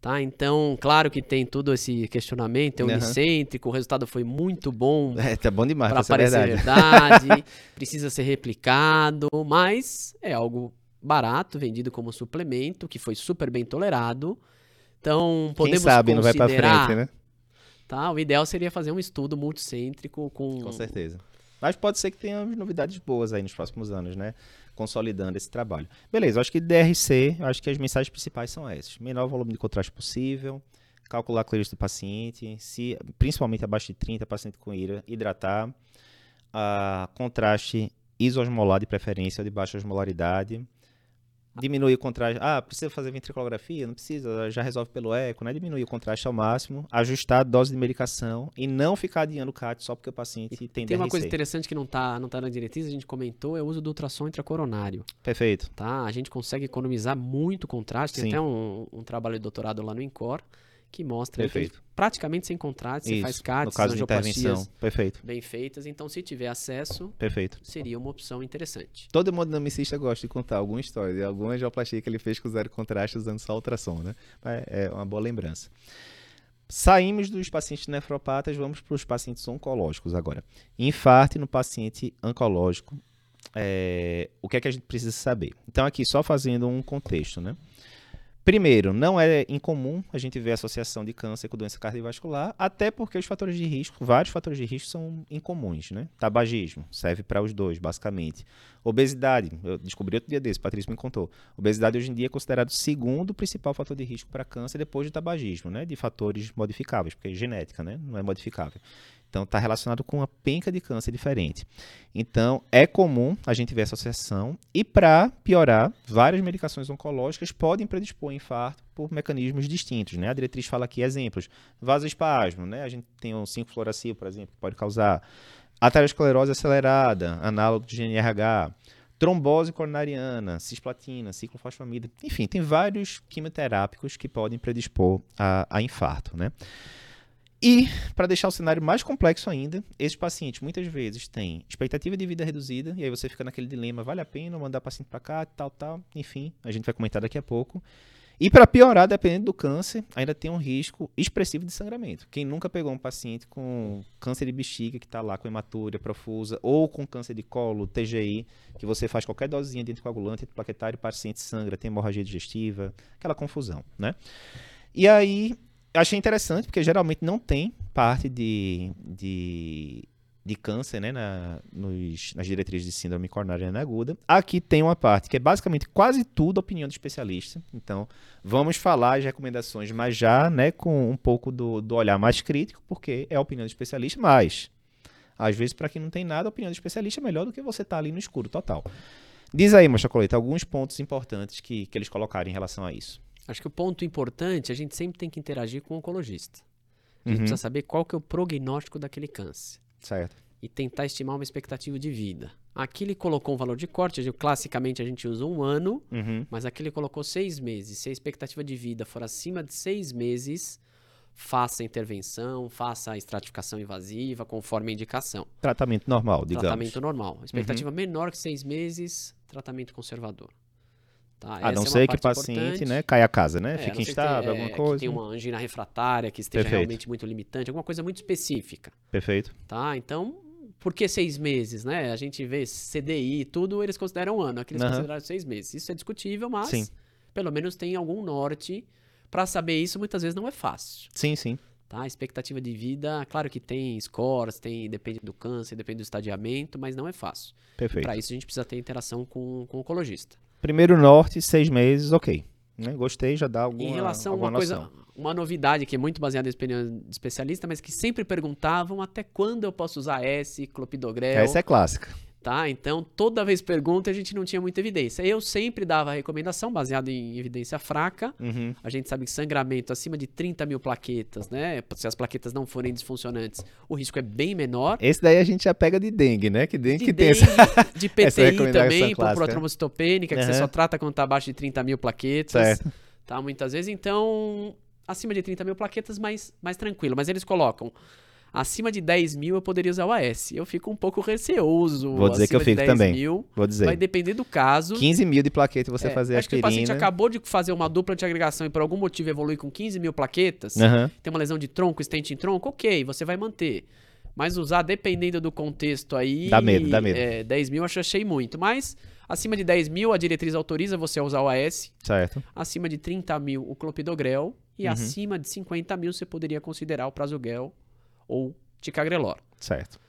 Tá? Então, claro que tem todo esse questionamento, é unicêntrico, uhum. o resultado foi muito bom. É, tá bom demais para parecer verdade. verdade precisa ser replicado, mas é algo barato, vendido como suplemento, que foi super bem tolerado. Então, podemos Quem sabe não vai para frente, né? Tá? O ideal seria fazer um estudo multicêntrico com Com certeza. Mas pode ser que tenha novidades boas aí nos próximos anos, né? Consolidando esse trabalho. Beleza, acho que DRC, acho que as mensagens principais são essas. Menor volume de contraste possível, calcular a clearance do paciente, se, principalmente abaixo de 30, paciente com ira, hidratar, uh, contraste isosmolar de preferência ou de baixa osmolaridade, diminuir o contraste. Ah, precisa fazer ventriculografia? Não precisa, já resolve pelo eco, né? Diminuir o contraste ao máximo, ajustar a dose de medicação e não ficar adiando o CAT só porque o paciente tem Tem uma coisa interessante que não está não tá na diretriz, a gente comentou, é o uso do ultrassom intracoronário. Perfeito. Tá? A gente consegue economizar muito contraste. Tem Sim. até um, um trabalho de doutorado lá no INCOR que mostra que praticamente sem contraste, você faz CATs, no caso de intervenção. Perfeito. bem feitas. Então, se tiver acesso, Perfeito. seria uma opção interessante. Todo dinamicista gosta de contar alguma história de alguma angioplastia que ele fez com zero contraste usando só ultrassom, né? É uma boa lembrança. Saímos dos pacientes nefropatas, vamos para os pacientes oncológicos agora. Infarto no paciente oncológico, é, o que é que a gente precisa saber? Então, aqui só fazendo um contexto, né? Primeiro, não é incomum a gente ver associação de câncer com doença cardiovascular, até porque os fatores de risco, vários fatores de risco são incomuns, né? Tabagismo, serve para os dois, basicamente. Obesidade, eu descobri outro dia desse, Patrícia me contou. Obesidade hoje em dia é considerado o segundo principal fator de risco para câncer depois do tabagismo, né? De fatores modificáveis, porque é genética, né? Não é modificável. Então, está relacionado com uma penca de câncer diferente. Então, é comum a gente ver essa associação. E, para piorar, várias medicações oncológicas podem predispor infarto por mecanismos distintos. Né? A diretriz fala aqui exemplos. Vasoespasmo, né? a gente tem o 5-fluoracil, por exemplo, que pode causar aterosclerose acelerada, análogo de GNRH, trombose coronariana, cisplatina, ciclofosfamida. Enfim, tem vários quimioterápicos que podem predispor a, a infarto. Né? E, para deixar o cenário mais complexo ainda, esses pacientes muitas vezes têm expectativa de vida reduzida, e aí você fica naquele dilema: vale a pena mandar paciente para cá, tal, tal. Enfim, a gente vai comentar daqui a pouco. E para piorar, dependendo do câncer, ainda tem um risco expressivo de sangramento. Quem nunca pegou um paciente com câncer de bexiga, que está lá com hematúria profusa, ou com câncer de colo, TGI, que você faz qualquer dosezinha de anticoagulante, antiplaquetário, o paciente sangra, tem hemorragia digestiva, aquela confusão, né? E aí, achei interessante, porque geralmente não tem parte de, de, de câncer né, na, nos, nas diretrizes de síndrome coronariana aguda. Aqui tem uma parte que é basicamente quase tudo opinião do especialista. Então, vamos falar as recomendações, mas já né, com um pouco do, do olhar mais crítico, porque é a opinião do especialista, mas às vezes, para quem não tem nada, a opinião do especialista é melhor do que você estar tá ali no escuro total. Diz aí, Mocha Coleta, alguns pontos importantes que, que eles colocaram em relação a isso. Acho que o ponto importante, a gente sempre tem que interagir com o oncologista. A gente uhum. precisa saber qual que é o prognóstico daquele câncer. Certo. E tentar estimar uma expectativa de vida. Aqui ele colocou um valor de corte, classicamente a gente usa um ano, uhum. mas aqui ele colocou seis meses. Se a expectativa de vida for acima de seis meses, faça a intervenção, faça a estratificação invasiva, conforme a indicação. Tratamento normal, digamos. Tratamento normal. Expectativa uhum. menor que seis meses, tratamento conservador. Tá? A não é ser que o paciente né, caia a casa, né? É, Fique instável, alguma coisa. Que tem uma angina refratária que esteja Perfeito. realmente muito limitante, alguma coisa muito específica. Perfeito. Tá? Então, por que seis meses, né? A gente vê CDI tudo, eles consideram um ano. Aqui eles uhum. consideram seis meses. Isso é discutível, mas sim. pelo menos tem algum norte. Para saber isso, muitas vezes não é fácil. Sim, sim. Tá? Expectativa de vida, claro que tem scores, tem, depende do câncer, depende do estadiamento, mas não é fácil. Perfeito. Para isso a gente precisa ter interação com, com o oncologista. Primeiro norte, seis meses, ok. Né? Gostei, já dá alguma Em relação a uma coisa, uma novidade que é muito baseada em opinião de especialista, mas que sempre perguntavam até quando eu posso usar S, clopidogrel. Essa é clássica tá? Então, toda vez pergunta, a gente não tinha muita evidência. Eu sempre dava a recomendação baseada em evidência fraca. Uhum. A gente sabe que sangramento acima de 30 mil plaquetas, né? Se as plaquetas não forem disfuncionantes, o risco é bem menor. Esse daí a gente já pega de dengue, né? Que dengue de que dengue, tem essa, De PTI também, por protrombocitopênica, que uhum. você só trata quando tá abaixo de 30 mil plaquetas. Certo. Tá? Muitas vezes, então, acima de 30 mil plaquetas, mais, mais tranquilo. Mas eles colocam Acima de 10 mil eu poderia usar o AS. Eu fico um pouco receoso. Vou dizer que eu fico também. Mil, Vou dizer. Vai depender do caso. 15 mil de plaqueta você é, fazer acho aspirina. Acho que o paciente acabou de fazer uma dupla de agregação e por algum motivo evolui com 15 mil plaquetas. Uhum. Tem uma lesão de tronco, estente em tronco. Ok, você vai manter. Mas usar, dependendo do contexto aí. Dá medo, dá medo. É, 10 mil eu achei muito. Mas acima de 10 mil, a diretriz autoriza você a usar o AS. Certo. Acima de 30 mil, o clopidogrel. E uhum. acima de 50 mil, você poderia considerar o prasugrel ou ticagrelor. Certo.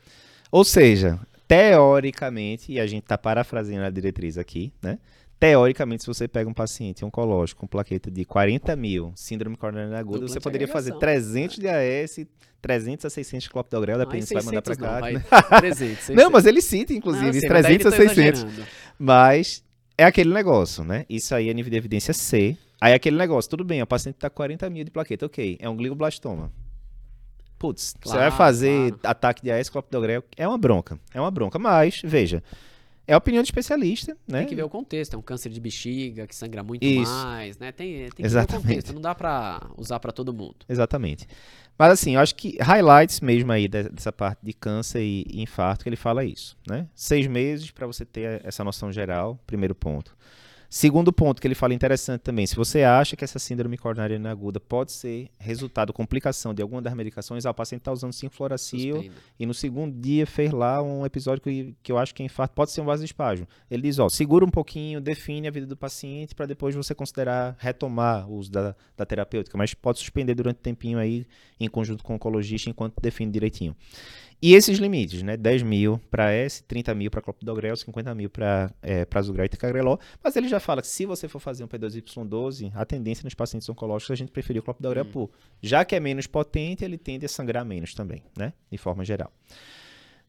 Ou seja, teoricamente, e a gente está parafraseando a diretriz aqui, né? Teoricamente, se você pega um paciente oncológico com plaqueta de 40 mil, síndrome coronariana aguda, você poderia fazer 300 de AS, 300 a 600 de clopidogrel, dependendo se vai mandar para cá. Não, né? 300, 600. não, mas ele cita, inclusive, não, 300 a 600. Mas é aquele negócio, né? Isso aí é nível de evidência C. Aí é aquele negócio, tudo bem, o paciente está com 40 mil de plaqueta, ok, é um glioblastoma putz, claro, você vai fazer claro. ataque de AS clopidogrel, é uma bronca, é uma bronca, mas, veja, é a opinião de especialista, né? Tem que ver o contexto, é um câncer de bexiga que sangra muito Isso. mais, né? Tem, tem que Exatamente. ver o contexto, não dá para usar para todo mundo. Exatamente. Mas assim, eu acho que highlights mesmo aí dessa parte de câncer e infarto que ele fala isso, né? Seis meses para você ter essa noção geral, primeiro ponto. Segundo ponto que ele fala interessante também, se você acha que essa síndrome coronariana aguda pode ser resultado, complicação de alguma das medicações, ah, o paciente está usando sinfloracil e no segundo dia fez lá um episódio que, que eu acho que é infarto, pode ser um vasoespasmo. Ele diz, ó, segura um pouquinho, define a vida do paciente para depois você considerar retomar o uso da, da terapêutica, mas pode suspender durante um tempinho aí em conjunto com o oncologista enquanto define direitinho. E esses limites, né? 10 mil para S, 30 mil para clopidogrel, 50 mil para é, prazugrel e ticagrelol. Mas ele já fala que se você for fazer um P2Y12, a tendência nos pacientes oncológicos é a gente preferir o clopidogrel hum. por. Já que é menos potente, ele tende a sangrar menos também, né? De forma geral.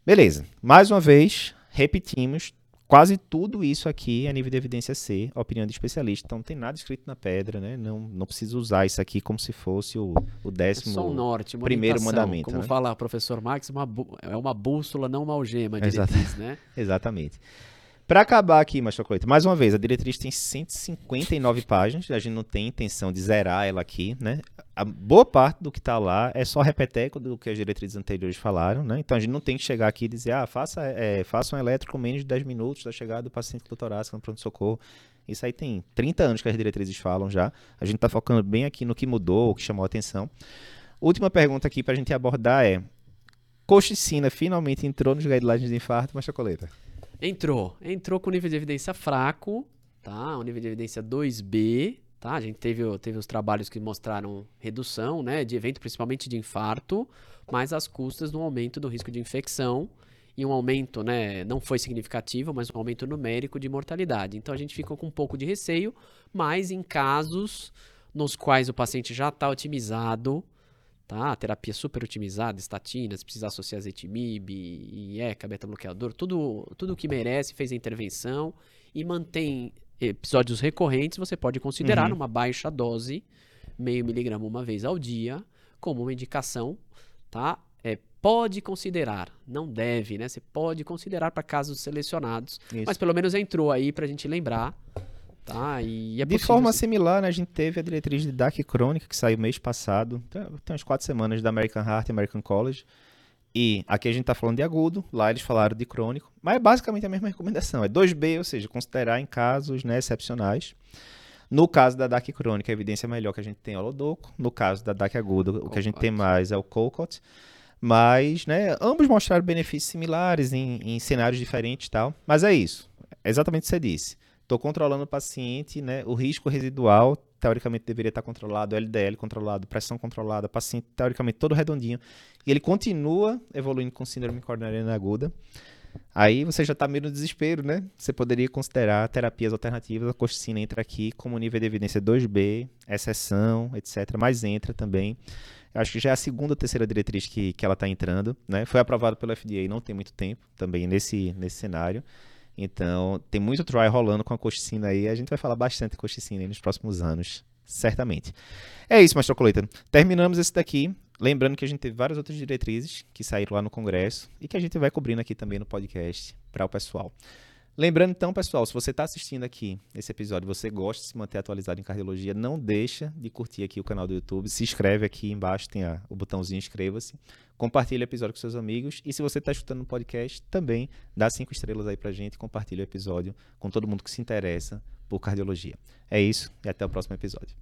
Beleza. Mais uma vez, repetimos, quase tudo isso aqui é nível de evidência C, opinião de especialista. Então não tem nada escrito na pedra, né? Não, não precisa usar isso aqui como se fosse o, o décimo é norte, primeiro mandamento. Como né? fala o professor Max, uma, é uma bússola, não uma algema, diretriz, né? Exatamente. Para acabar aqui, Macho Cleito, mais uma vez, a diretriz tem 159 páginas, a gente não tem intenção de zerar ela aqui, né? A boa parte do que está lá é só repeteco do que as diretrizes anteriores falaram, né? Então a gente não tem que chegar aqui e dizer, ah, faça, é, faça um elétrico menos de 10 minutos da chegada do paciente do torácico no pronto-socorro. Isso aí tem 30 anos que as diretrizes falam já. A gente está focando bem aqui no que mudou, o que chamou a atenção. Última pergunta aqui para a gente abordar é: coxicina finalmente entrou nos guidelines de infarto, mas chocoleta? Entrou. Entrou com nível de evidência fraco, tá? Um nível de evidência 2B, tá? A gente teve, teve os trabalhos que mostraram redução, né? De evento, principalmente de infarto, mas as custas no aumento do risco de infecção e um aumento, né? Não foi significativo, mas um aumento numérico de mortalidade. Então a gente ficou com um pouco de receio, mas em casos nos quais o paciente já está otimizado, tá? Terapia super otimizada, estatinas, precisa associar azetimib, IECA, beta-bloqueador, tudo, tudo que merece, fez a intervenção e mantém episódios recorrentes, você pode considerar uhum. uma baixa dose, meio miligrama uma vez ao dia, como uma indicação, tá? É, pode considerar, não deve, né? Você pode considerar para casos selecionados, Isso. mas pelo menos entrou aí para a gente lembrar Tá, e é de forma similar, né, a gente teve a diretriz de DAC crônica, que saiu mês passado, tem, tem umas quatro semanas da American Heart e American College. E aqui a gente está falando de agudo, lá eles falaram de crônico, mas é basicamente a mesma recomendação. É 2B, ou seja, considerar em casos né, excepcionais. No caso da DAC crônica, a evidência melhor que a gente tem é o Lodoco. No caso da DAC aguda, o que a gente tem mais é o Colcott. Mas, né, ambos mostraram benefícios similares em, em cenários diferentes e tal. Mas é isso. É exatamente o que você disse. Estou controlando o paciente, né? O risco residual, teoricamente, deveria estar controlado, LDL controlado, pressão controlada, paciente, teoricamente, todo redondinho. E ele continua evoluindo com síndrome coronariana aguda. Aí você já está meio no desespero, né? Você poderia considerar terapias alternativas. A coxicina entra aqui como nível de evidência 2B, exceção, etc. Mas entra também. Eu acho que já é a segunda ou terceira diretriz que, que ela está entrando. Né? Foi aprovado pelo FDA não tem muito tempo também nesse, nesse cenário. Então, tem muito try rolando com a coxicina aí. A gente vai falar bastante de coxicina nos próximos anos, certamente. É isso, Mastor Coleta. Terminamos esse daqui. Lembrando que a gente teve várias outras diretrizes que saíram lá no Congresso e que a gente vai cobrindo aqui também no podcast para o pessoal. Lembrando então, pessoal, se você está assistindo aqui esse episódio, você gosta de se manter atualizado em cardiologia, não deixa de curtir aqui o canal do YouTube, se inscreve aqui embaixo, tem a, o botãozinho inscreva-se, compartilha o episódio com seus amigos e se você está escutando no podcast, também dá cinco estrelas aí pra gente, compartilha o episódio com todo mundo que se interessa por cardiologia. É isso e até o próximo episódio.